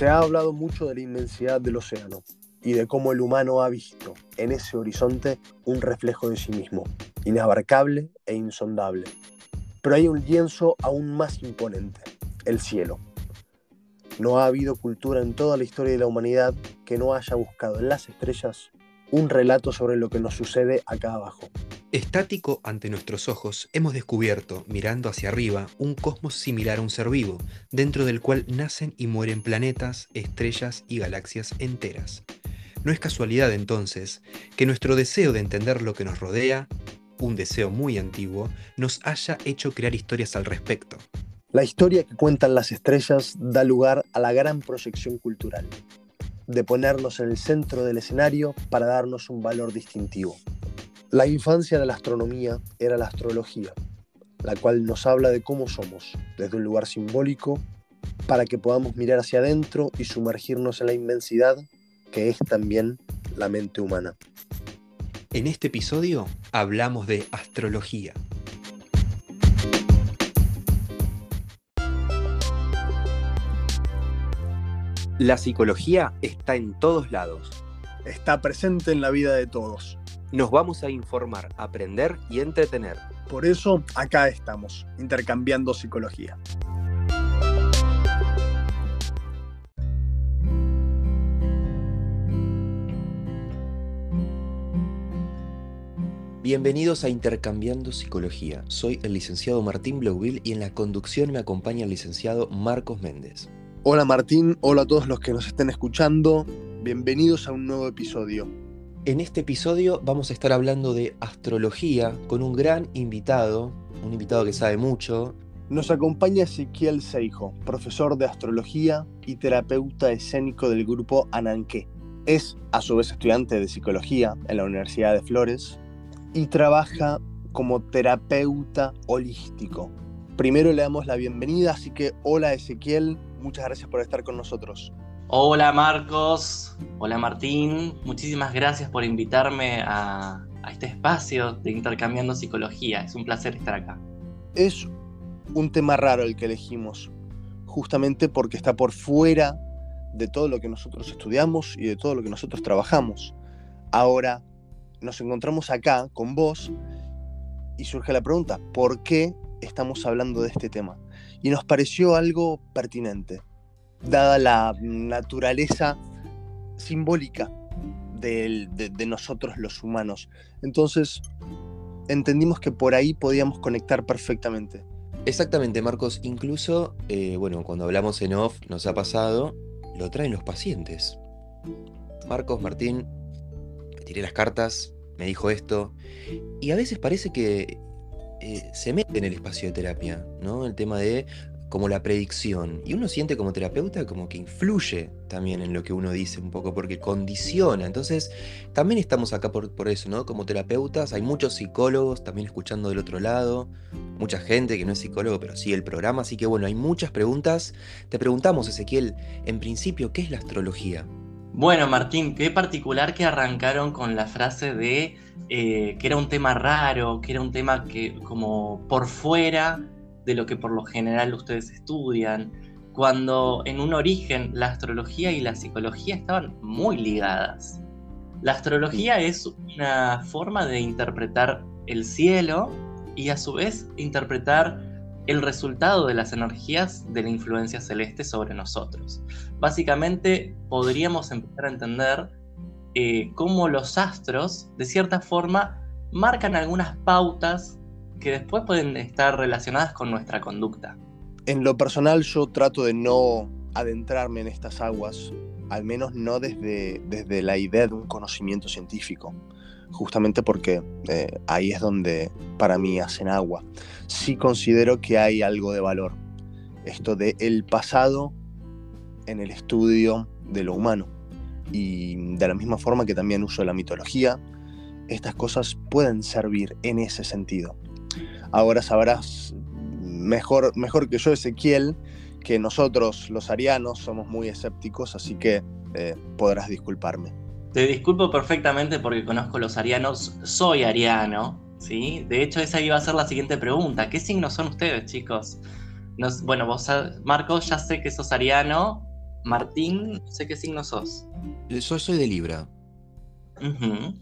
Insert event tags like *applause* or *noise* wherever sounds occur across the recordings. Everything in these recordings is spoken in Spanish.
Se ha hablado mucho de la inmensidad del océano y de cómo el humano ha visto en ese horizonte un reflejo de sí mismo, inabarcable e insondable. Pero hay un lienzo aún más imponente, el cielo. No ha habido cultura en toda la historia de la humanidad que no haya buscado en las estrellas un relato sobre lo que nos sucede acá abajo. Estático ante nuestros ojos, hemos descubierto, mirando hacia arriba, un cosmos similar a un ser vivo, dentro del cual nacen y mueren planetas, estrellas y galaxias enteras. No es casualidad entonces que nuestro deseo de entender lo que nos rodea, un deseo muy antiguo, nos haya hecho crear historias al respecto. La historia que cuentan las estrellas da lugar a la gran proyección cultural, de ponernos en el centro del escenario para darnos un valor distintivo. La infancia de la astronomía era la astrología, la cual nos habla de cómo somos, desde un lugar simbólico, para que podamos mirar hacia adentro y sumergirnos en la inmensidad que es también la mente humana. En este episodio hablamos de astrología. La psicología está en todos lados. Está presente en la vida de todos. Nos vamos a informar, aprender y entretener. Por eso acá estamos, intercambiando psicología. Bienvenidos a Intercambiando Psicología. Soy el licenciado Martín Blauville y en la conducción me acompaña el licenciado Marcos Méndez. Hola Martín, hola a todos los que nos estén escuchando, bienvenidos a un nuevo episodio. En este episodio vamos a estar hablando de astrología con un gran invitado, un invitado que sabe mucho. Nos acompaña Ezequiel Seijo, profesor de astrología y terapeuta escénico del grupo Ananqué. Es a su vez estudiante de psicología en la Universidad de Flores y trabaja como terapeuta holístico. Primero le damos la bienvenida, así que hola Ezequiel, muchas gracias por estar con nosotros. Hola Marcos, hola Martín, muchísimas gracias por invitarme a, este espacio de Intercambiando Psicología, es un placer estar acá. Es un tema raro el que elegimos, justamente porque está por fuera de todo lo que nosotros estudiamos y de todo lo que nosotros trabajamos. Ahora nos encontramos acá con vos y surge la pregunta, ¿por qué estamos hablando de este tema? y nos pareció algo pertinente, dada la naturaleza simbólica de, nosotros los humanos. Entonces, entendimos que por ahí podíamos conectar perfectamente. Exactamente, Marcos. Incluso, eh, bueno, cuando hablamos en off, nos ha pasado, lo traen los pacientes. Marcos, Martín, me tiré las cartas, me dijo esto, y a veces parece que eh, se mete en el espacio de terapia, ¿no? El tema de como la predicción. Y uno siente como terapeuta como que influye también en lo que uno dice un poco, porque condiciona. Entonces, también estamos acá por, por, eso, ¿no? Como terapeutas, hay muchos psicólogos también escuchando del otro lado, mucha gente que no es psicólogo, pero sí el programa. Así que bueno, hay muchas preguntas. Te preguntamos, Ezequiel, en principio, ¿qué es la astrología? Bueno, Martín, qué particular que arrancaron con la frase de eh, que era un tema raro, que era un tema que como por fuera de lo que por lo general ustedes estudian, cuando en un origen la astrología y la psicología estaban muy ligadas. La astrología es una forma de interpretar el cielo y a su vez interpretar el resultado de las energías de la influencia celeste sobre nosotros. Básicamente podríamos empezar a entender eh, cómo los astros, de cierta forma, marcan algunas pautas que después pueden estar relacionadas con nuestra conducta. En lo personal yo trato de no adentrarme en estas aguas, al menos no desde, desde la idea de un conocimiento científico justamente porque eh, ahí es donde para mí hacen agua. Sí considero que hay algo de valor, esto de el pasado en el estudio de lo humano. Y de la misma forma que también uso la mitología, estas cosas pueden servir en ese sentido. Ahora sabrás mejor, mejor que yo, Ezequiel, que nosotros los arianos somos muy escépticos, así que eh, podrás disculparme. Te disculpo perfectamente porque conozco los arianos, soy ariano, ¿sí? De hecho, esa iba a ser la siguiente pregunta. ¿Qué signos son ustedes, chicos? bueno, vos, Marcos, ya sé que sos ariano, Martín, sé qué signo sos. Yo soy de Libra. Ujú.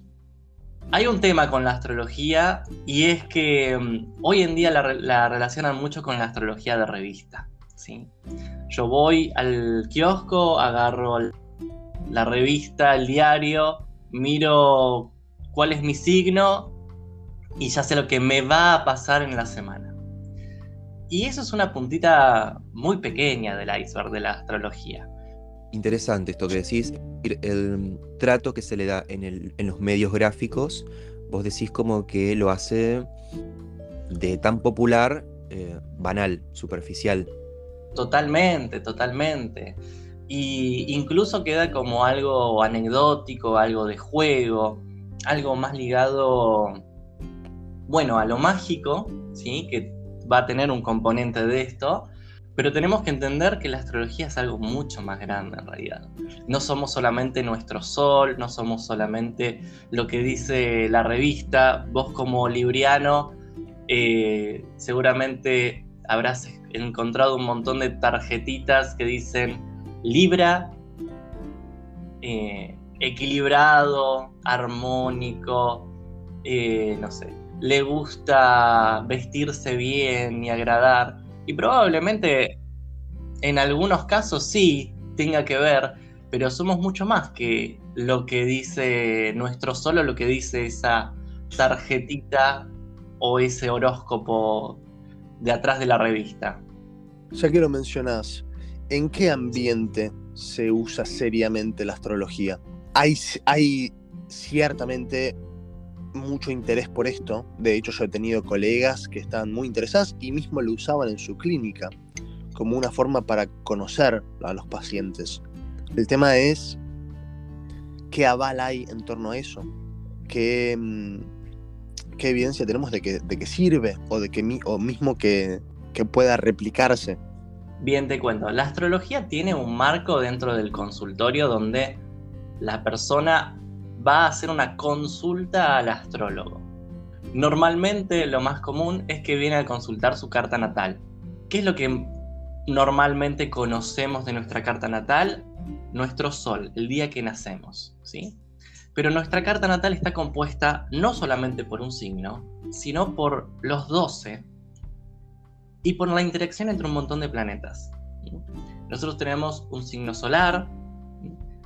Hay un tema con la astrología y es que mm, hoy en día la, re- la relacionan mucho con la astrología de revista. ¿sí? Yo voy al kiosco, agarro la revista, el diario, miro cuál es mi signo y ya sé lo que me va a pasar en la semana. Y eso es una puntita muy pequeña del iceberg de la astrología. Interesante esto que decís. El, trato que se le da en, el- en los medios gráficos, vos decís como que lo hace de tan popular, eh, banal, superficial. Totalmente, totalmente. Y incluso queda como algo anecdótico, algo de juego, algo más ligado, bueno, a lo mágico, ¿sí? Que va a tener un componente de esto, pero tenemos que entender que la astrología es algo mucho más grande en realidad. No somos solamente nuestro sol, no somos solamente lo que dice la revista. Vos como libriano eh, seguramente habrás encontrado un montón de tarjetitas que dicen Libra, eh, equilibrado, armónico, eh, no sé, le gusta vestirse bien y agradar. Y probablemente en algunos casos sí tenga que ver, pero somos mucho más que lo que dice nuestro solo, lo que dice esa tarjetita o ese horóscopo de atrás de la revista. Ya que lo mencionás, ¿en qué ambiente se usa seriamente la astrología? Hay, hay ciertamente mucho interés por esto. De hecho, yo he tenido colegas que estaban muy interesados y mismo lo usaban en su clínica como una forma para conocer a los pacientes. El tema es qué aval hay en torno a eso, qué, mm, qué evidencia tenemos de que, de que sirve o de que mismo que, que pueda replicarse. Bien, te cuento. La astrología tiene un marco dentro del consultorio donde la persona va a hacer una consulta al astrólogo. Normalmente lo más común es que viene a consultar su carta natal. ¿Qué es lo que normalmente conocemos de nuestra carta natal? Nuestro sol, el día que nacemos, ¿sí? Pero nuestra carta natal está compuesta no solamente por un signo, sino por los 12 y por la interacción entre un montón de planetas. Nosotros tenemos un signo solar,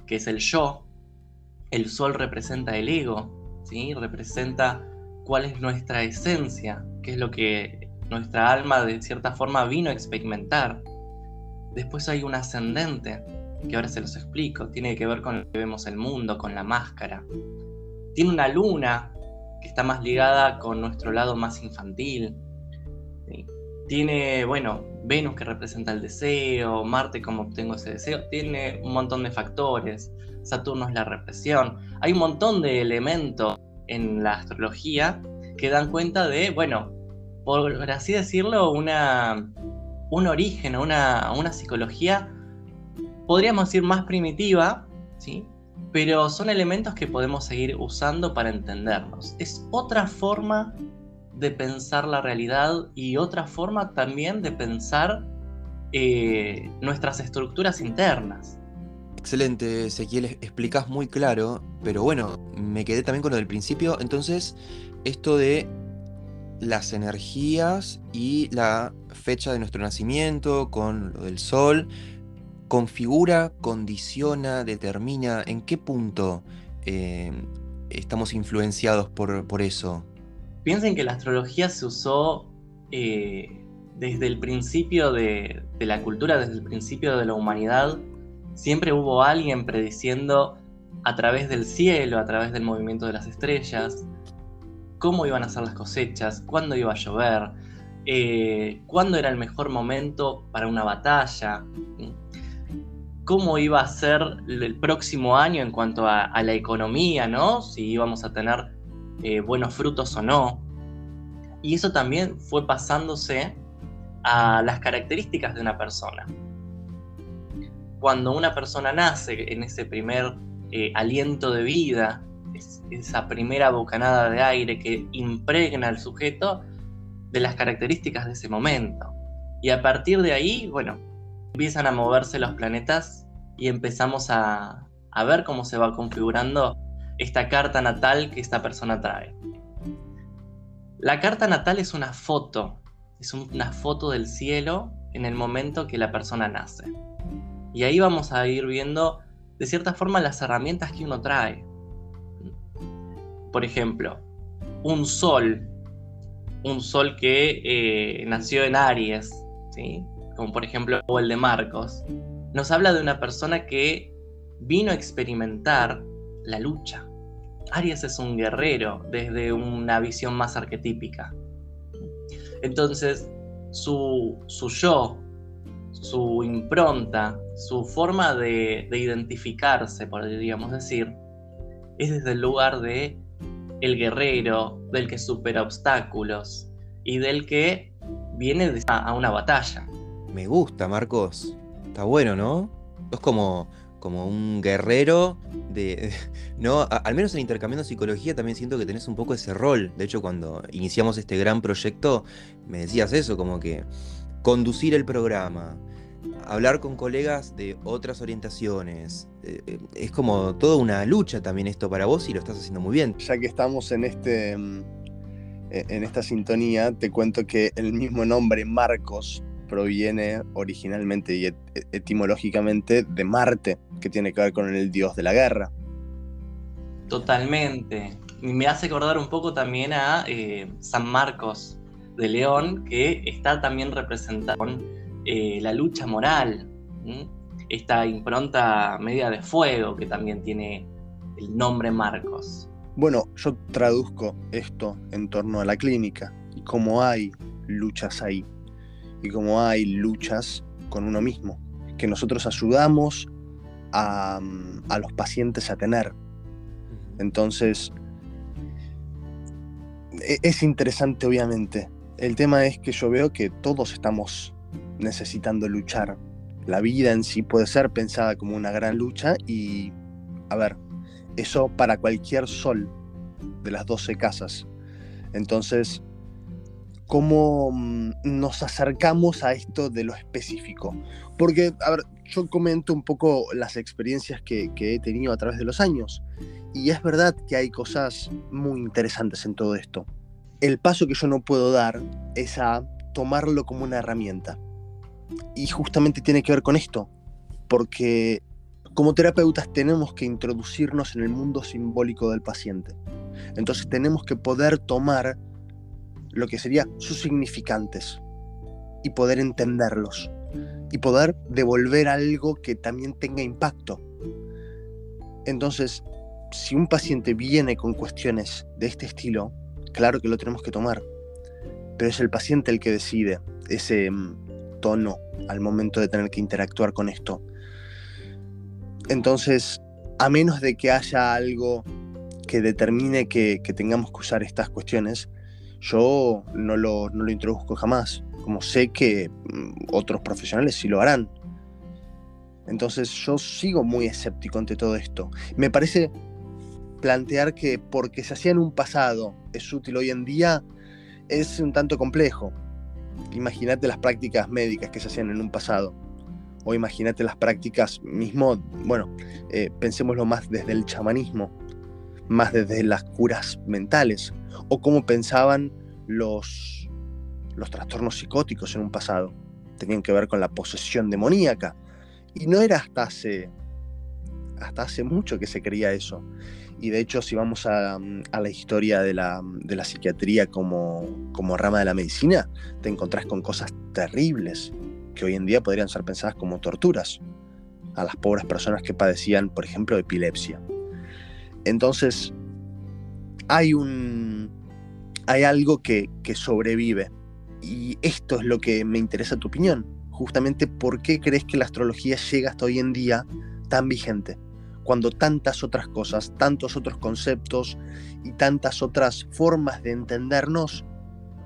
que es el yo. El sol representa el ego, ¿sí? representa cuál es nuestra esencia, qué es lo que nuestra alma de cierta forma vino a experimentar. Después hay un ascendente, que ahora se los explico, tiene que ver con lo que vemos el mundo, con la máscara. Tiene una luna, que está más ligada con nuestro lado más infantil. Tiene, bueno, Venus que representa el deseo, Marte como obtengo ese deseo, tiene un montón de factores, Saturno es la represión, hay un montón de elementos en la astrología que dan cuenta de, bueno, por así decirlo, una, un origen, una, una psicología, podríamos decir más primitiva, ¿sí? pero son elementos que podemos seguir usando para entendernos. Es otra forma de pensar la realidad y otra forma también de pensar eh, nuestras estructuras internas. Excelente, Ezequiel, explicás muy claro, pero bueno, me quedé también con lo del principio, entonces esto de las energías y la fecha de nuestro nacimiento con lo del sol, configura, condiciona, determina en qué punto eh, estamos influenciados por, por eso. Piensen que la astrología se usó eh, desde el principio de, la cultura, desde el principio de la humanidad. Siempre hubo alguien prediciendo a través del cielo, a través del movimiento de las estrellas, cómo iban a ser las cosechas, cuándo iba a llover, eh, cuándo era el mejor momento para una batalla, cómo iba a ser el próximo año en cuanto a, la economía, ¿no? Si íbamos a tener eh, buenos frutos o no. Y eso también fue pasándose a las características de una persona. Cuando una persona nace en ese primer eh, aliento de vida, es, esa primera bocanada de aire que impregna al sujeto de las características de ese momento. Y a partir de ahí, bueno, empiezan a moverse los planetas y empezamos a, a ver cómo se va configurando esta carta natal que esta persona trae. La carta natal es una foto, es una foto del cielo en el momento que la persona nace. Y ahí vamos a ir viendo de cierta forma las herramientas que uno trae. Por ejemplo, un sol, un sol que eh, nació en Aries, ¿sí? como por ejemplo el de Marcos, nos habla de una persona que vino a experimentar la lucha. Aries es un guerrero desde una visión más arquetípica. Entonces, su, su yo, su impronta, su forma de, identificarse, podríamos decir, es desde el lugar de el guerrero, del que supera obstáculos y del que viene a una batalla. Me gusta, Marcos. Está bueno, ¿no? Es como, como un guerrero de. *laughs* ¿No? al menos en Intercambiando Psicología también siento que tenés un poco ese rol. De hecho, cuando iniciamos este gran proyecto, me decías eso, como que conducir el programa, hablar con colegas de otras orientaciones. Eh, eh, es como toda una lucha también esto para vos y lo estás haciendo muy bien. Ya que estamos en este mm, e, en esta sintonía, te cuento que el mismo nombre Marcos proviene originalmente y etimológicamente de Marte, que tiene que ver con el dios de la guerra. Totalmente. Me hace acordar un poco también a eh, San Marcos de León, que está también representado con eh, la lucha moral, esta impronta media de fuego que también tiene el nombre Marcos. Bueno, yo traduzco esto en torno a la clínica y cómo hay luchas ahí y cómo hay luchas con uno mismo, que nosotros ayudamos a, a los pacientes a tener. Entonces, e, es interesante obviamente. El tema es que yo veo que todos estamos necesitando luchar. La vida en sí puede ser pensada como una gran lucha y, a ver, eso para cualquier sol de las 12 casas. Entonces, ¿cómo mm, nos acercamos a esto de lo específico? Porque, a ver, yo comento un poco las experiencias que, que he tenido a través de los años. Y es verdad que hay cosas muy interesantes en todo esto. El paso que yo no puedo dar es a tomarlo como una herramienta. Y justamente tiene que ver con esto, porque como terapeutas tenemos que introducirnos en el mundo simbólico del paciente. Entonces tenemos que poder tomar lo que serían sus significantes y poder entenderlos y poder devolver algo que también tenga impacto. Entonces, si un paciente viene con cuestiones de este estilo, claro que lo tenemos que tomar, pero es el paciente el que decide ese mm, tono al momento de tener que interactuar con esto. Entonces, a menos de que haya algo que determine que, tengamos que usar estas cuestiones, yo no lo, no lo introduzco jamás, como sé que mm, otros profesionales sí lo harán. Entonces yo sigo muy escéptico ante todo esto. Me parece plantear que porque se hacía en un pasado es útil hoy en día es un tanto complejo. Imagínate las prácticas médicas que se hacían en un pasado. O imagínate las prácticas mismo, bueno, eh, pensémoslo más desde el chamanismo, más desde las curas mentales, o cómo pensaban los, los trastornos psicóticos en un pasado. Tenían que ver con la posesión demoníaca. Y no era hasta hace, hasta hace mucho que se creía eso. Y de hecho, si vamos a, la historia de la, psiquiatría como, rama de la medicina, te encontrás con cosas terribles que hoy en día podrían ser pensadas como torturas a las pobres personas que padecían, por ejemplo, epilepsia. Entonces, hay un. hay algo que, que sobrevive. Y esto es lo que me interesa tu opinión. Justamente, ¿por qué crees que la astrología llega hasta hoy en día tan vigente? Cuando tantas otras cosas, tantos otros conceptos y tantas otras formas de entendernos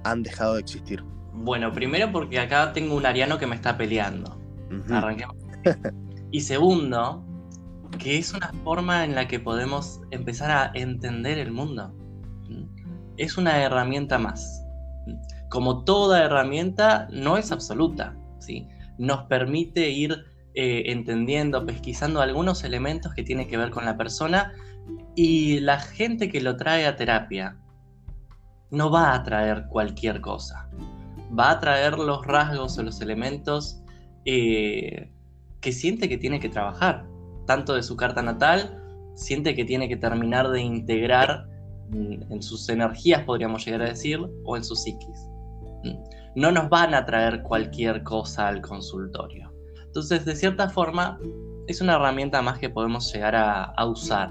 han dejado de existir? Bueno, primero porque acá tengo un ariano que me está peleando. Arranquemos. *laughs* y segundo, que es una forma en la que podemos empezar a entender el mundo. Es una herramienta más. Como toda herramienta, no es absoluta. ¿sí? Nos permite ir eh, entendiendo, pesquisando algunos elementos que tienen que ver con la persona y la gente que lo trae a terapia no va a traer cualquier cosa, va a traer los rasgos o los elementos eh, que siente que tiene que trabajar, tanto de su carta natal, siente que tiene que terminar de integrar mm, en sus energías, podríamos llegar a decir, o en su psiquis. Mm. No nos van a traer cualquier cosa al consultorio. Entonces, de cierta forma, es una herramienta más que podemos llegar a, usar.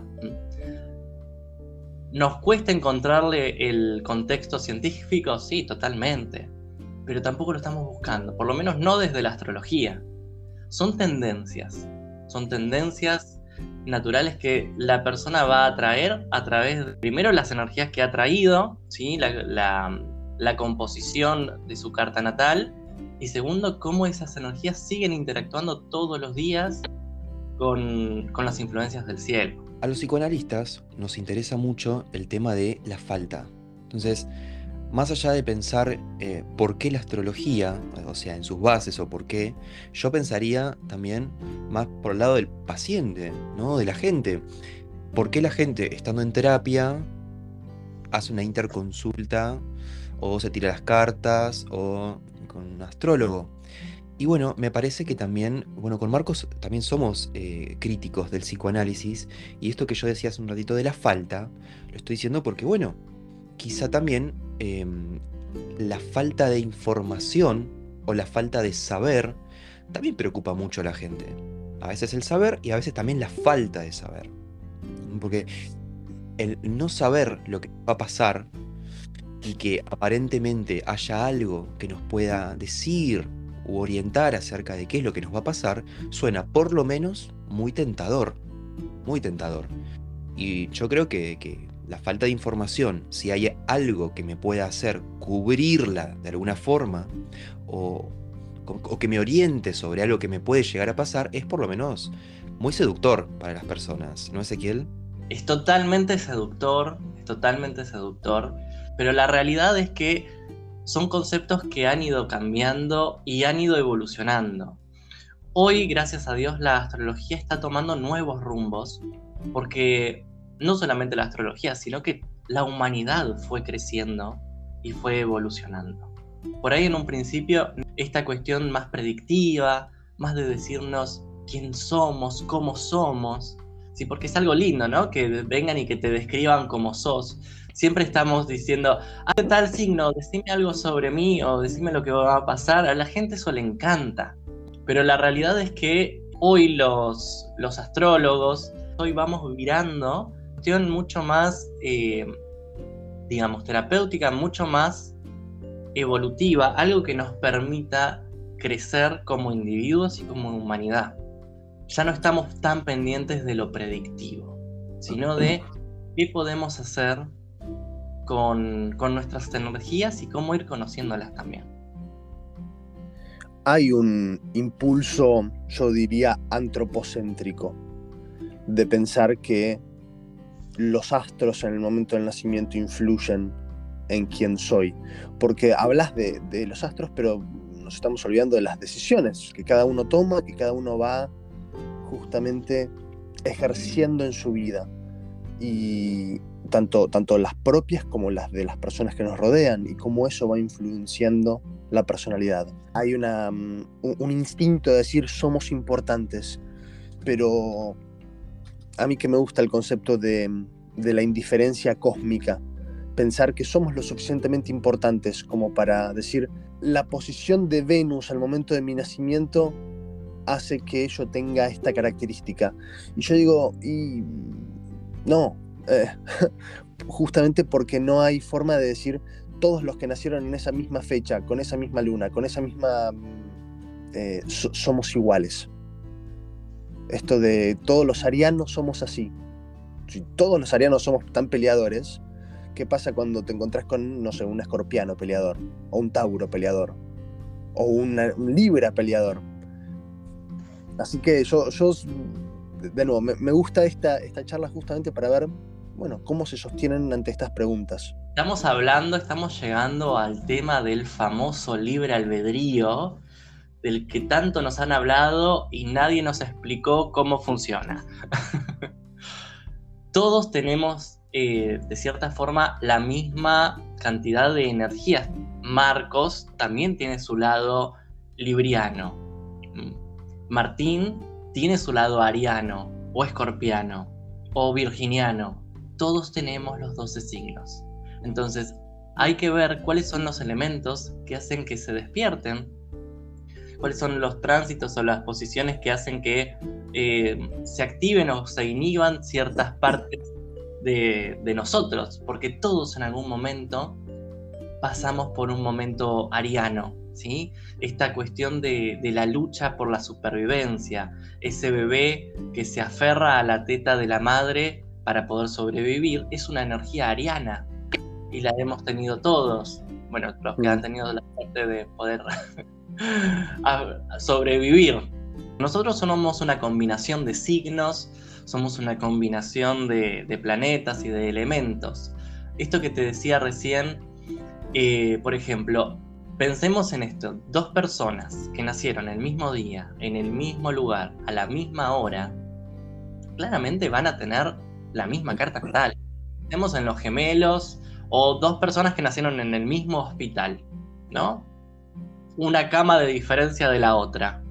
¿Nos cuesta encontrarle el contexto científico? Sí, totalmente. Pero tampoco lo estamos buscando, por lo menos no desde la astrología. Son tendencias. Son tendencias naturales que la persona va a traer a través de, primero, las energías que ha traído, ¿sí? la, composición de su carta natal, y segundo, cómo esas energías siguen interactuando todos los días con, con las influencias del cielo. A los psicoanalistas nos interesa mucho el tema de la falta. Entonces, más allá de pensar eh, por qué la astrología, o sea, en sus bases o por qué, yo pensaría también más por el lado del paciente, ¿no? De la gente. ¿Por qué la gente, estando en terapia, hace una interconsulta o se tira las cartas o con un astrólogo? Y bueno, me parece que también, bueno, con Marcos también somos eh, críticos del psicoanálisis y esto que yo decía hace un ratito de la falta, lo estoy diciendo porque, bueno, quizá también em, la falta de información o la falta de saber también preocupa mucho a la gente. A veces el saber y a veces también la falta de saber. Porque el no saber lo que va a pasar y que aparentemente haya algo que nos pueda decir u orientar acerca de qué es lo que nos va a pasar, suena por lo menos muy tentador. Muy tentador. Y yo creo que, la falta de información, si hay algo que me pueda hacer cubrirla de alguna forma, o, o, que me oriente sobre algo que me puede llegar a pasar, es por lo menos muy seductor para las personas, ¿no, Ezequiel? Es totalmente seductor, es totalmente seductor, pero la realidad es que son conceptos que han ido cambiando y han ido evolucionando. Hoy, gracias a Dios, la astrología está tomando nuevos rumbos, porque no solamente la astrología, sino que la humanidad fue creciendo y fue evolucionando. Por ahí en un principio, esta cuestión más predictiva, más de decirnos quién somos, cómo somos, sí, porque es algo lindo, ¿no? Que vengan y que te describan como sos, siempre estamos diciendo, ah, tal signo, decime algo sobre mí o decime lo que va a pasar. A la gente eso le encanta. Pero la realidad es que hoy los, los astrólogos, hoy vamos virando cuestión mucho más, eh, digamos, terapéutica, mucho más evolutiva, algo que nos permita crecer como individuos y como humanidad. Ya no estamos tan pendientes de lo predictivo, sino de qué podemos hacer con, nuestras energías y cómo ir conociéndolas también. Hay un impulso, yo diría, antropocéntrico, de pensar que los astros en el momento del nacimiento influyen en quién soy. Porque hablas de, de, los astros, pero nos estamos olvidando de las decisiones que cada uno toma, que cada uno va justamente ejerciendo en su vida. Y, tanto, tanto las propias como las de las personas que nos rodean y cómo eso va influenciando la personalidad. Hay una, mm, un, instinto de decir somos importantes, pero a mí que me gusta el concepto de, de la indiferencia cósmica, pensar que somos lo suficientemente importantes como para decir la posición de Venus al momento de mi nacimiento hace que yo tenga esta característica. Y yo digo, y no, eh, *laughs* justamente porque no hay forma de decir todos los que nacieron en esa misma fecha, con esa misma luna, con esa misma... Mm, eh, somos iguales. Esto de todos los arianos somos así. Si todos los arianos somos tan peleadores, ¿qué pasa cuando te encontrás con, no sé, un escorpiano peleador? O un tauro peleador? O un libra peleador? Así que yo, yo de nuevo, me, gusta esta, esta charla justamente para ver bueno, cómo se sostienen ante estas preguntas. Estamos hablando, estamos llegando al tema del famoso libre albedrío, del que tanto nos han hablado y nadie nos explicó cómo funciona. *laughs* Todos tenemos, eh, de cierta forma, la misma cantidad de energías. Marcos también tiene su lado libriano. Martín tiene su lado ariano o escorpiano o virginiano. Todos tenemos los 12 signos. Entonces, hay que ver cuáles son los elementos que hacen que se despierten cuáles son los tránsitos o las posiciones que hacen que eh, se activen o se inhiban ciertas partes de, nosotros, porque todos en algún momento pasamos por un momento ariano, ¿sí? Esta cuestión de, de, la lucha por la supervivencia, ese bebé que se aferra a la teta de la madre para poder sobrevivir, es una energía ariana y la hemos tenido todos. Bueno, los que han tenido la suerte de poder *laughs* sobrevivir. Nosotros somos una combinación de signos, somos una combinación de, planetas y de elementos. Esto que te decía recién, eh, por ejemplo, pensemos en esto, dos personas que nacieron el mismo día, en el mismo lugar, a la misma hora, claramente van a tener la misma carta natal. Pensemos en los gemelos o dos personas que nacieron en el mismo hospital, ¿no? una cama de diferencia de la otra.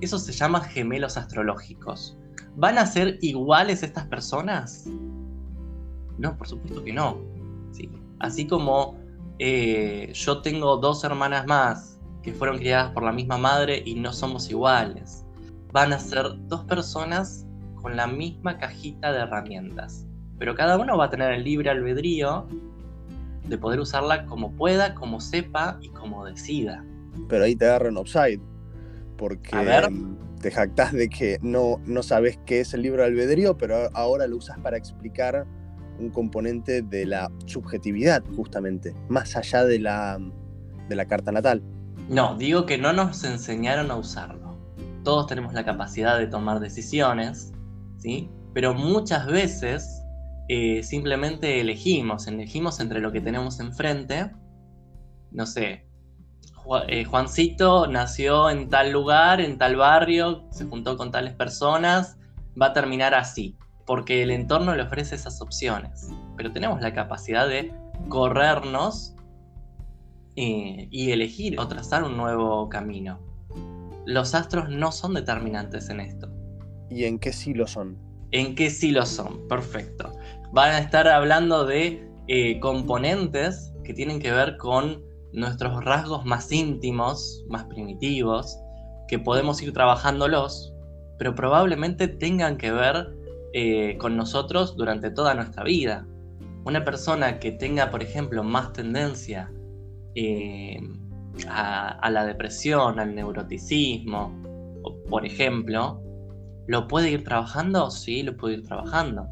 Eso se llama gemelos astrológicos. ¿Van a ser iguales estas personas? No, por supuesto que no. Sí. Así como eh, yo tengo dos hermanas más que fueron criadas por la misma madre y no somos iguales. Van a ser dos personas con la misma cajita de herramientas. Pero cada uno va a tener el libre albedrío de poder usarla como pueda, como sepa y como decida. Pero ahí te agarran offside, porque te jactas de que no, no sabes qué es el libro de albedrío, pero ahora lo usas para explicar un componente de la subjetividad, justamente, más allá de la, de la carta natal. No, digo que no nos enseñaron a usarlo. Todos tenemos la capacidad de tomar decisiones, ¿sí? Pero muchas veces eh, simplemente elegimos, elegimos entre lo que tenemos enfrente. No sé, eh, Juancito nació en tal lugar, en tal barrio, se juntó con tales personas, va a terminar así, porque el entorno le ofrece esas opciones. Pero tenemos la capacidad de corrernos eh, y elegir o trazar un nuevo camino. Los astros no son determinantes en esto. ¿Y en qué sí lo son? ¿En qué sí lo son? Perfecto van a estar hablando de eh, componentes que tienen que ver con nuestros rasgos más íntimos, más primitivos, que podemos ir trabajándolos, pero probablemente tengan que ver eh, con nosotros durante toda nuestra vida. Una persona que tenga, por ejemplo, más tendencia eh, a, a, la depresión, al neuroticismo, por ejemplo, ¿lo puede ir trabajando? Sí, lo puede ir trabajando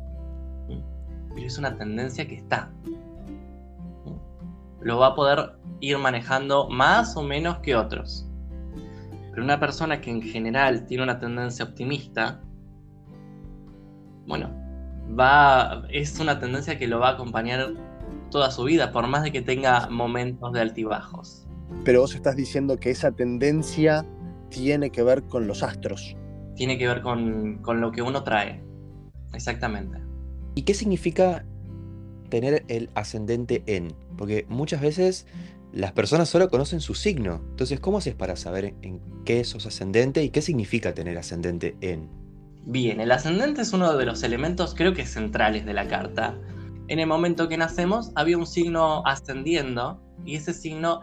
pero es una tendencia que está. Lo va a poder ir manejando más o menos que otros. Pero una persona que en general tiene una tendencia optimista, bueno, va, es una tendencia que lo va a acompañar toda su vida, por más de que tenga momentos de altibajos. Pero vos estás diciendo que esa tendencia tiene que ver con los astros. Tiene que ver con, con lo que uno trae. Exactamente. ¿Y qué significa tener el ascendente en? Porque muchas veces las personas solo conocen su signo. Entonces, ¿cómo haces para saber en qué sos ascendente y qué significa tener ascendente en? Bien, el ascendente es uno de los elementos creo que centrales de la carta. En el momento que nacemos había un signo ascendiendo y ese signo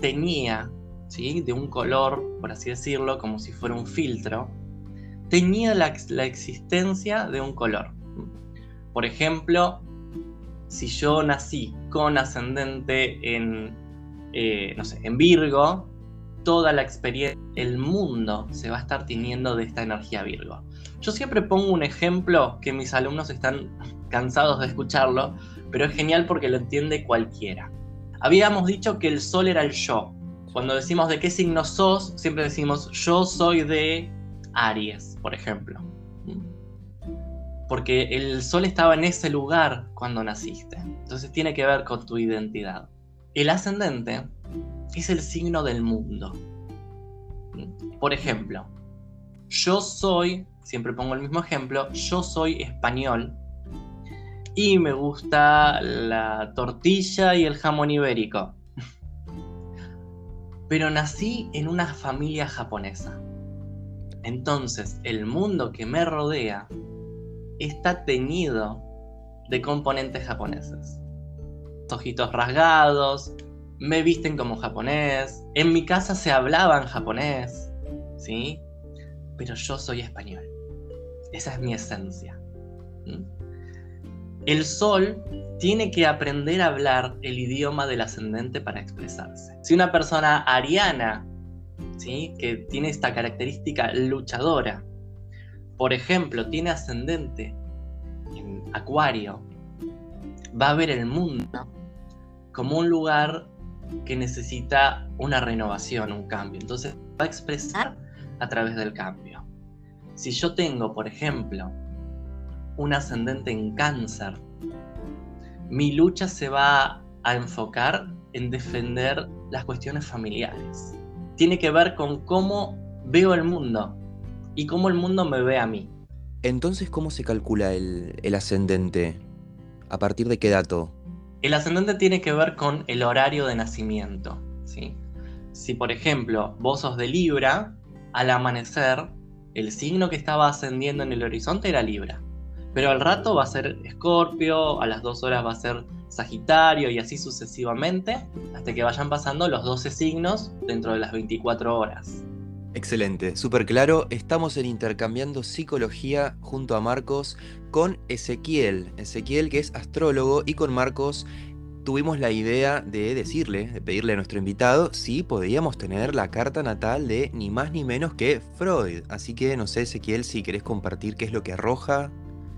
tenía, ¿sí? de un color, por así decirlo, como si fuera un filtro, tenía la, la existencia de un color. Por ejemplo, si yo nací con ascendente en, eh, no sé, en Virgo, toda la experiencia, el mundo se va a estar teniendo de esta energía Virgo. Yo siempre pongo un ejemplo que mis alumnos están cansados de escucharlo, pero es genial porque lo entiende cualquiera. Habíamos dicho que el sol era el yo. Cuando decimos de qué signo sos, siempre decimos yo soy de Aries, por ejemplo porque el sol estaba en ese lugar cuando naciste. Entonces tiene que ver con tu identidad. El ascendente es el signo del mundo. Por ejemplo, yo soy, siempre pongo el mismo ejemplo, yo soy español y me gusta la tortilla y el jamón ibérico. *laughs* Pero nací en una familia japonesa. Entonces, el mundo que me rodea está teñido de componentes japoneses. Ojitos rasgados, me visten como japonés, en mi casa se hablaba japonés, ¿sí? Pero yo soy español. Esa es mi esencia. El sol tiene que aprender a hablar el idioma del ascendente para expresarse. Si una persona ariana, ¿sí? que tiene esta característica luchadora, por ejemplo, tiene ascendente en Acuario, va a ver el mundo como un lugar que necesita una renovación, un cambio. Entonces va a expresar a través del cambio. Si yo tengo, por ejemplo, un ascendente en cáncer, mi lucha se va a enfocar en defender las cuestiones familiares. Tiene que ver con cómo veo el mundo y cómo el mundo me ve a mí. Entonces, ¿cómo se calcula el, el ascendente? ¿A partir de qué dato? El ascendente tiene que ver con el horario de nacimiento. ¿sí? Si, por ejemplo, vos sos de Libra, al amanecer, el signo que estaba ascendiendo en el horizonte era Libra. Pero al rato va a ser Escorpio, a las dos horas va a ser Sagitario y así sucesivamente, hasta que vayan pasando los 12 signos dentro de las 24 horas. Excelente, súper claro. Estamos en Intercambiando Psicología junto a Marcos con Ezequiel. Ezequiel que es astrólogo y con Marcos tuvimos la idea de decirle, de pedirle a nuestro invitado si podíamos tener la carta natal de ni más ni menos que Freud. Así que no sé Ezequiel si querés compartir qué es lo que arroja.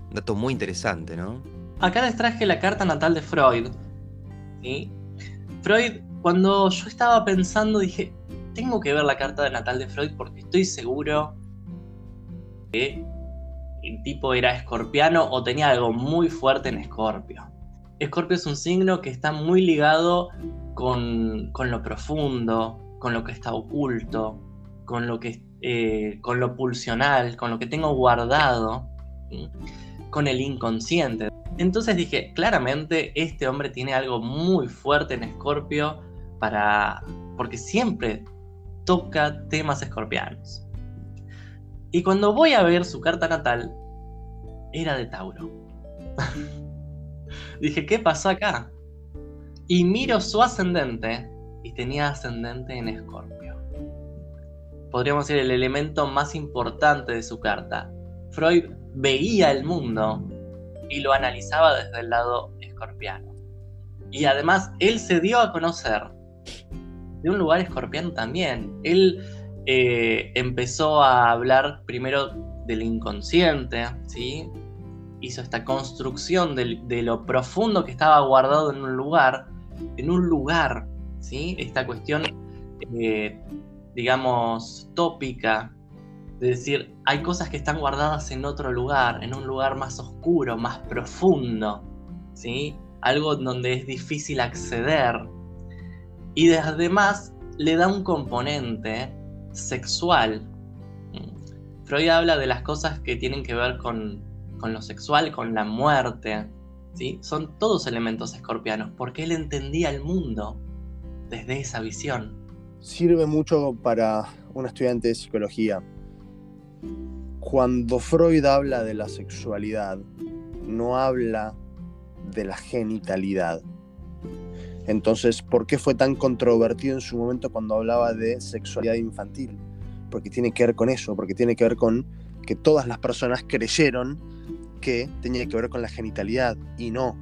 Un dato muy interesante, ¿no? Acá les traje la carta natal de Freud. ¿sí? Freud, cuando yo estaba pensando, dije, tengo que ver la carta de natal de Freud porque estoy seguro que el tipo era escorpiano o tenía algo muy fuerte en Escorpio. Escorpio es un signo que está muy ligado con, lo profundo, con lo que está oculto, con lo, que, eh, con lo pulsional, con lo que tengo guardado, con el inconsciente. Entonces dije, claramente este hombre tiene algo muy fuerte en Escorpio para... porque siempre toca temas escorpianos. Y cuando voy a ver su carta natal, era de Tauro. *laughs* Dije, ¿qué pasó acá? Y miro su ascendente y tenía ascendente en Escorpio. Podríamos decir el elemento más importante de su carta. Freud veía el mundo y lo analizaba desde el lado escorpiano. Y además él se dio a conocer de un lugar escorpiano también. Él eh, empezó a hablar primero del inconsciente, ¿sí? Hizo esta construcción de, lo profundo que estaba guardado en un lugar, en un lugar, ¿sí? esta cuestión, eh, digamos, tópica, de decir, hay cosas que están guardadas en otro lugar, en un lugar más oscuro, más profundo, ¿sí? algo donde es difícil acceder, y además le da un componente sexual. Freud habla de las cosas que tienen que ver con, lo sexual, con la muerte. ¿sí? Son todos elementos escorpianos, porque él entendía el mundo desde esa visión. Sirve mucho para un estudiante de psicología. Cuando Freud habla de la sexualidad, no habla de la genitalidad, entonces, ¿por qué fue tan controvertido en su momento cuando hablaba de sexualidad infantil? Porque tiene que ver con eso, porque tiene que ver con que todas las personas creyeron que tenía que ver con la genitalidad y no.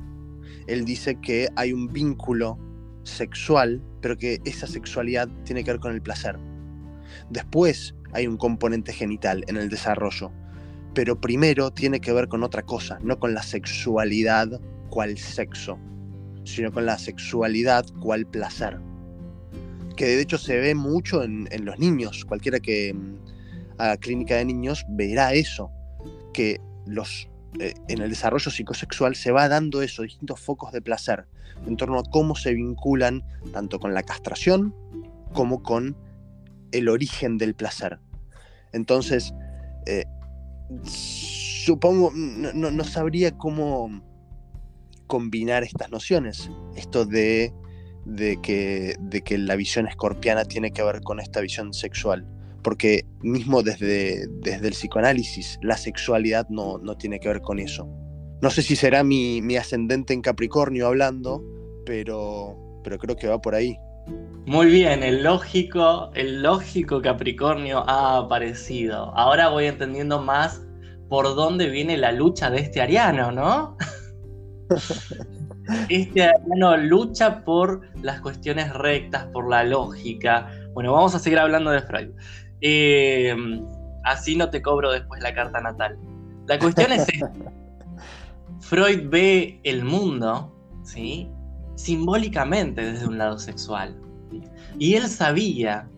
Él dice que hay un vínculo sexual, pero que esa sexualidad tiene que ver con el placer. Después hay un componente genital en el desarrollo, pero primero tiene que ver con otra cosa, no con la sexualidad cual sexo sino con la sexualidad cual placer. Que de hecho se ve mucho en, los niños. Cualquiera que mm, haga clínica de niños verá eso. Que los, eh, en el desarrollo psicosexual se va dando eso, distintos focos de placer, en torno a cómo se vinculan tanto con la castración como con el origen del placer. Entonces, eh, supongo, no, no, sabría cómo combinar estas nociones. Esto de, de, que, de que la visión escorpiana tiene que ver con esta visión sexual. Porque mismo desde, desde el psicoanálisis, la sexualidad no, no tiene que ver con eso. No sé si será mi, mi ascendente en Capricornio hablando, pero, pero creo que va por ahí. Muy bien, el lógico, el lógico Capricornio ha aparecido. Ahora voy entendiendo más por dónde viene la lucha de este ariano, ¿no? *laughs* este ariano lucha por las cuestiones rectas, por la lógica. Bueno, vamos a seguir hablando de Freud. Eh, así no te cobro después la carta natal. La cuestión es esta. *laughs* Freud ve el mundo, ¿sí? Simbólicamente desde un lado sexual. Y él sabía,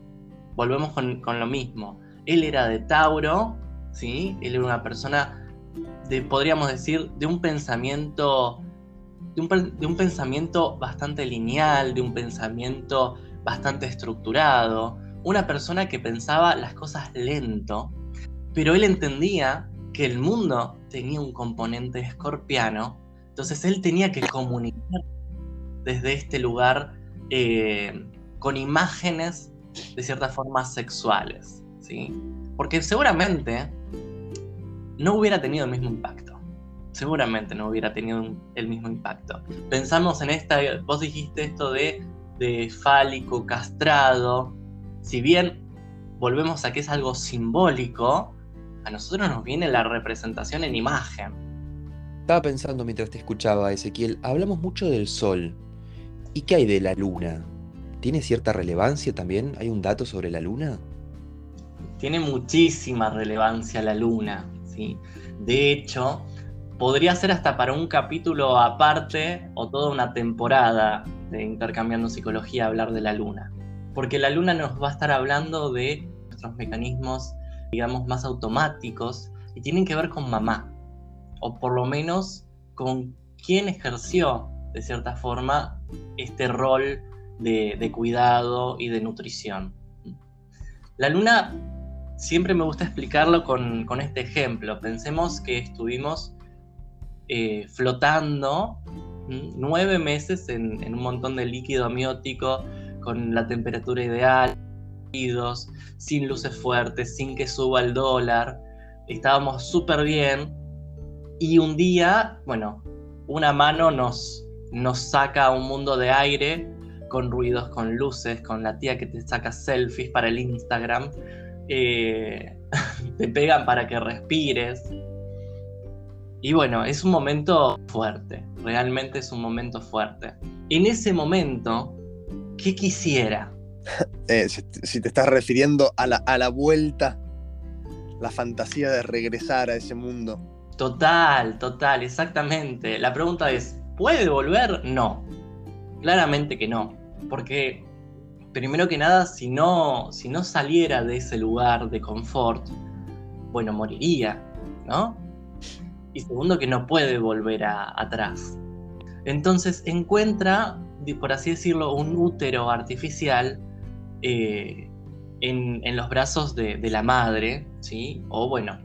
volvemos con, lo mismo, él era de Tauro, ¿sí? Él era una persona, de, podríamos decir, de un pensamiento, de un, de un pensamiento bastante lineal, de un pensamiento bastante estructurado, una persona que pensaba las cosas lento, pero él entendía que el mundo tenía un componente escorpiano, entonces él tenía que comunicar desde este lugar eh, con imágenes de cierta forma sexuales, ¿sí? Porque seguramente no hubiera tenido el mismo impacto. Seguramente no hubiera tenido el mismo impacto. Pensamos en esta, vos dijiste esto de, de fálico, castrado. Si bien volvemos a que es algo simbólico, a nosotros nos viene la representación en imagen. Estaba pensando mientras te escuchaba, Ezequiel, hablamos mucho del sol. ¿Y qué hay de la luna? ¿Tiene cierta relevancia también? ¿Hay un dato sobre la luna? Tiene muchísima relevancia la luna, ¿sí? De hecho, podría ser hasta para un capítulo aparte o toda una temporada de Intercambiando Psicología hablar de la luna. Porque la luna nos va a estar hablando de nuestros mecanismos digamos, más automáticos y tienen que ver con mamá, o por lo menos con quién ejerció, de cierta forma, este rol de, cuidado y de nutrición. La luna siempre me gusta explicarlo con, este ejemplo. Pensemos que estuvimos eh, flotando nueve meses en, en, un montón de líquido amniótico con la temperatura ideal, sin luces fuertes, sin que suba el dólar. Estábamos súper bien. Y un día, bueno, una mano nos, nos saca un mundo de aire con ruidos, con luces, con la tía que te saca selfies para el Instagram. Eh, *laughs* te pegan para que respires. Y bueno, es un momento fuerte, realmente es un momento fuerte. En ese momento, ¿qué quisiera? *laughs* Eh, si, te estás refiriendo a la, a la vuelta, la fantasía de regresar a ese mundo. Total, total, exactamente. La pregunta es, ¿puede volver? No. Claramente que no. Porque, primero que nada, si no, si no saliera de ese lugar de confort, bueno, moriría, ¿no? Y segundo, que no puede volver atrás. Entonces encuentra, por así decirlo, un útero artificial eh, en, los brazos de, la madre, ¿sí? O bueno,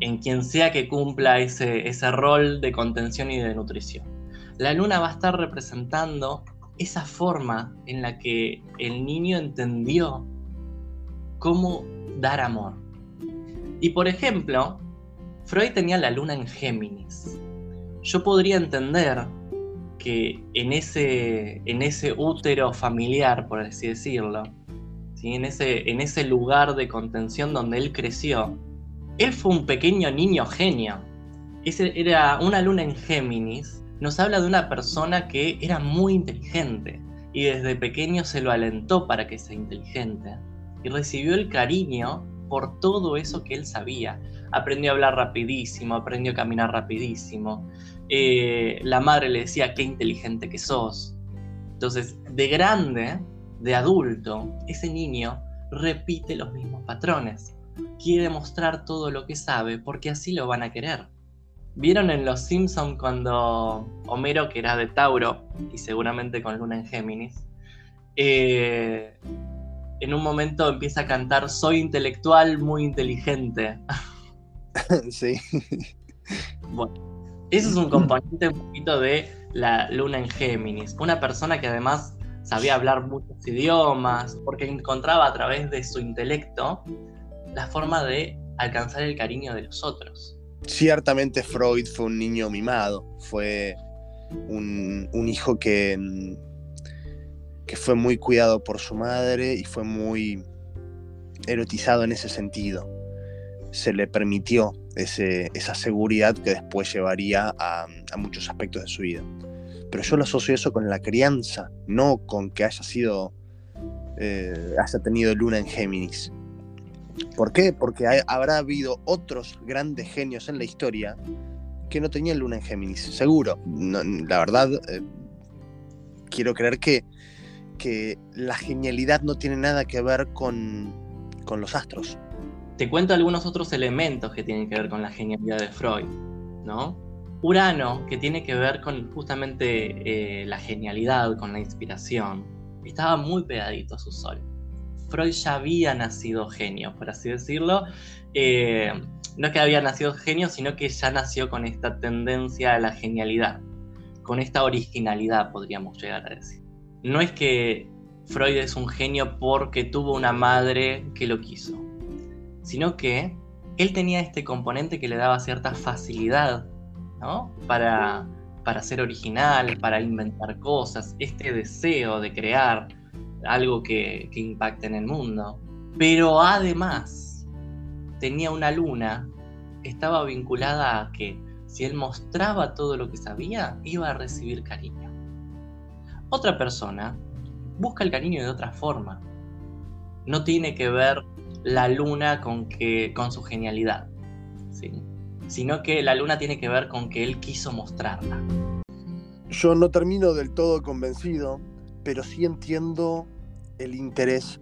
en quien sea que cumpla ese, ese rol de contención y de nutrición. La luna va a estar representando esa forma en la que el niño entendió cómo dar amor. Y por ejemplo, Freud tenía la luna en Géminis. Yo podría entender que en ese, en ese útero familiar, por así decirlo, en, ese, en ese lugar de contención donde él creció, él fue un pequeño niño genio. Ese era una luna en Géminis. Nos habla de una persona que era muy inteligente y desde pequeño se lo alentó para que sea inteligente y recibió el cariño por todo eso que él sabía. Aprendió a hablar rapidísimo, aprendió a caminar rapidísimo, eh, la madre le decía, qué inteligente que sos. Entonces, de grande, de adulto, ese niño repite los mismos patrones. Quiere mostrar todo lo que sabe porque así lo van a querer. ¿Vieron en Los Simpsons cuando Homero, que era de Tauro y seguramente con Luna en Géminis, eh, en un momento empieza a cantar Soy intelectual, muy inteligente. *laughs* *laughs* sí. Bueno, eso es un componente un poquito de la luna en Géminis. Una persona que además sabía hablar muchos idiomas, porque encontraba a través de su intelecto la forma de alcanzar el cariño de los otros. Ciertamente Freud fue un niño mimado, fue un, hijo que, que fue muy cuidado por su madre y fue muy erotizado en ese sentido. Se le permitió esa seguridad que después llevaría a, muchos aspectos de su vida. Pero yo lo asocio eso con la crianza, no con que haya sido, eh, haya tenido luna en Géminis. ¿Por qué? Porque habrá habido otros grandes genios en la historia que no tenían luna en Géminis, seguro. la verdad, eh, quiero creer que, que la genialidad no tiene nada que ver con, con los astros. Te cuento algunos otros elementos que tienen que ver con la genialidad de Freud, ¿no? Urano, que tiene que ver con justamente eh, la genialidad, con la inspiración, estaba muy pegadito a su sol. Freud ya había nacido genio, por así decirlo. Eh, no es que había nacido genio, sino que ya nació con esta tendencia a la genialidad, con esta originalidad, podríamos llegar a decir. No es que Freud es un genio porque tuvo una madre que lo quiso, sino que él tenía este componente que le daba cierta facilidad ¿no? para, para ser original, para inventar cosas, este deseo de crear, algo que, que impacte en el mundo. Pero además tenía una luna, estaba vinculada a que si él mostraba todo lo que sabía, iba a recibir cariño. Otra persona busca el cariño de otra forma. No tiene que ver la luna con, que, con su genialidad, sino que la luna tiene que ver con que él quiso mostrarla. Yo no termino del todo convencido, pero sí entiendo el interés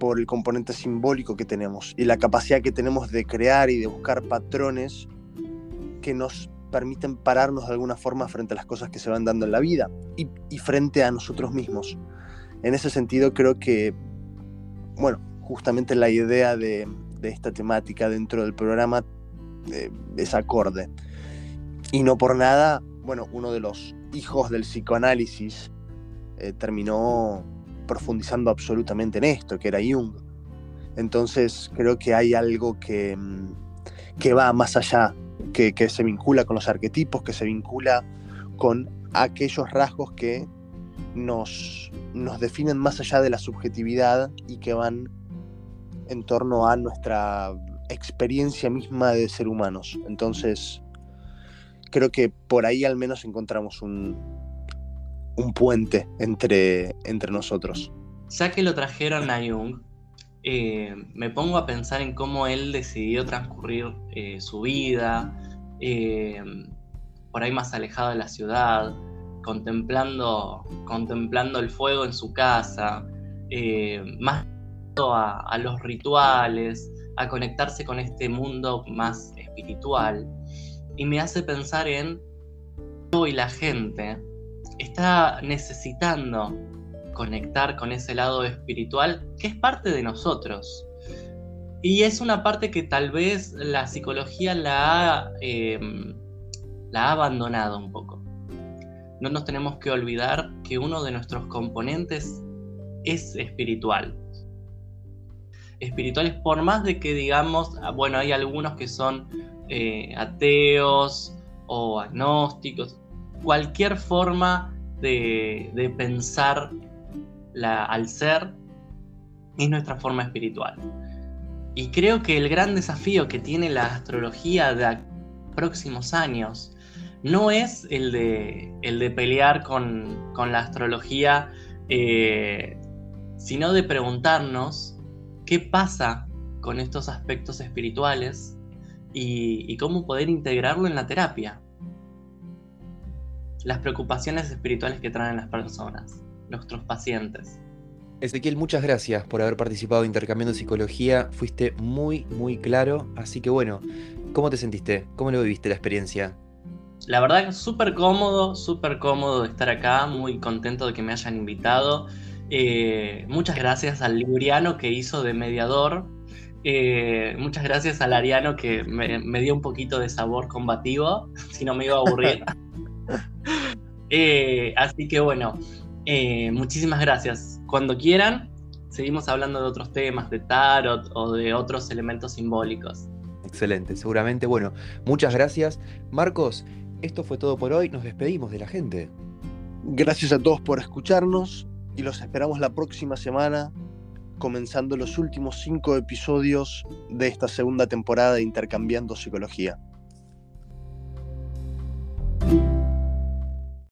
por el componente simbólico que tenemos y la capacidad que tenemos de crear y de buscar patrones que nos permiten pararnos de alguna forma frente a las cosas que se van dando en la vida y, frente a nosotros mismos. En ese sentido creo que, bueno, justamente la idea de, esta temática dentro del programa eh, es acorde. Y no por nada, bueno, uno de los hijos del psicoanálisis eh, terminó profundizando absolutamente en esto, que era Jung. Entonces creo que hay algo que, mm, que va más allá, que, se vincula con los arquetipos, que se vincula con aquellos rasgos que nos, nos definen más allá de la subjetividad y que van en torno a nuestra experiencia misma de ser humanos. Entonces, creo que por ahí al menos encontramos un, un puente entre, entre nosotros. Ya que lo trajeron a Jung, eh, me pongo a pensar en cómo él decidió transcurrir eh, su vida, eh, por ahí más alejado de la ciudad, contemplando, contemplando el fuego en su casa, más a, los rituales, a conectarse con este mundo más espiritual. Y me hace pensar en hoy la gente está necesitando conectar con ese lado espiritual que es parte de nosotros. Y es una parte que tal vez la psicología la ha, em, la ha abandonado un poco. No nos tenemos que olvidar que uno de nuestros componentes es espiritual. Espirituales por más de que digamos, ah, bueno, hay algunos que son eh, ateos o agnósticos, cualquier forma de, pensar al ser es nuestra forma espiritual. Y creo que el gran desafío que tiene la astrología de próximos años no es el de, el de pelear con, la astrología, eh, sino de preguntarnos qué pasa con estos aspectos espirituales y cómo poder integrarlo en la terapia las preocupaciones espirituales que traen las personas, nuestros pacientes. Ezequiel, muchas gracias por haber participado de Intercambiando Psicología. Fuiste muy, muy claro. Así que bueno, ¿cómo te sentiste? ¿Cómo lo viviste la experiencia? La verdad que súper cómodo, súper cómodo de estar acá. Muy contento de que me hayan invitado. Eh, muchas gracias al Libriano que hizo de mediador. Eh, muchas gracias al Ariano que me, dio un poquito de sabor combativo, *laughs* si no me iba a aburrir. *laughs* Eh, así que bueno, muchísimas gracias. Cuando quieran, seguimos hablando de otros temas, de tarot o de otros elementos simbólicos. Excelente, seguramente. Bueno, muchas gracias. Marcos, esto fue todo por hoy. Nos despedimos de la gente. Gracias a todos por escucharnos y los esperamos la próxima semana, comenzando los últimos cinco episodios de esta segunda temporada de Intercambiando Psicología.